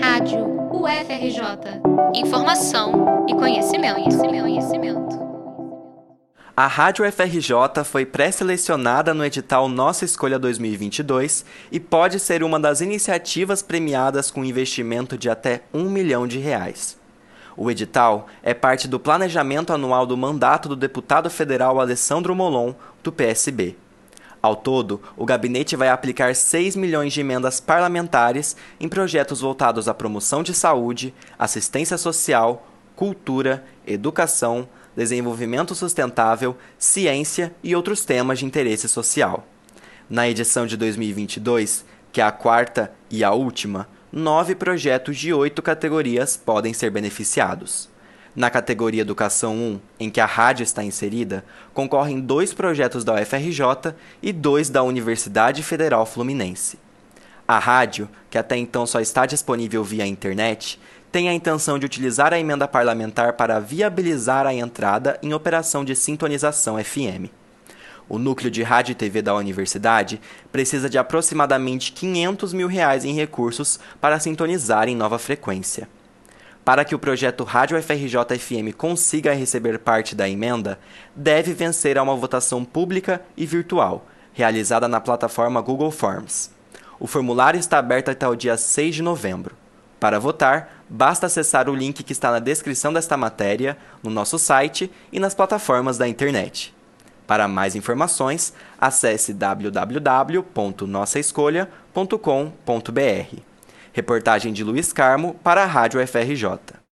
Rádio UFRJ. Informação e conhecimento, conhecimento, conhecimento. A Rádio UFRJ foi pré-selecionada no edital Nossa Escolha 2022 e pode ser uma das iniciativas premiadas com investimento de até um milhão de reais. O edital é parte do planejamento anual do mandato do deputado federal Alessandro Molon, do PSB. Ao todo, o gabinete vai aplicar 6 milhões de emendas parlamentares em projetos voltados à promoção de saúde, assistência social, cultura, educação, desenvolvimento sustentável, ciência e outros temas de interesse social. Na edição de 2022, que é a quarta e a última, nove projetos de oito categorias podem ser beneficiados. Na categoria Educação 1, em que a rádio está inserida, concorrem dois projetos da UFRJ e dois da Universidade Federal Fluminense. A rádio, que até então só está disponível via internet, tem a intenção de utilizar a emenda parlamentar para viabilizar a entrada em operação de sintonização FM. O núcleo de rádio e TV da universidade precisa de aproximadamente 500 mil reais em recursos para sintonizar em nova frequência. Para que o projeto Rádio FRJ FM consiga receber parte da emenda, deve vencer a uma votação pública e virtual, realizada na plataforma Google Forms. O formulário está aberto até o dia 6 de novembro. Para votar, basta acessar o link que está na descrição desta matéria, no nosso site e nas plataformas da internet. Para mais informações, acesse www.nossaescolha.com.br. Reportagem de Luiz Carmo para a Rádio FRJ.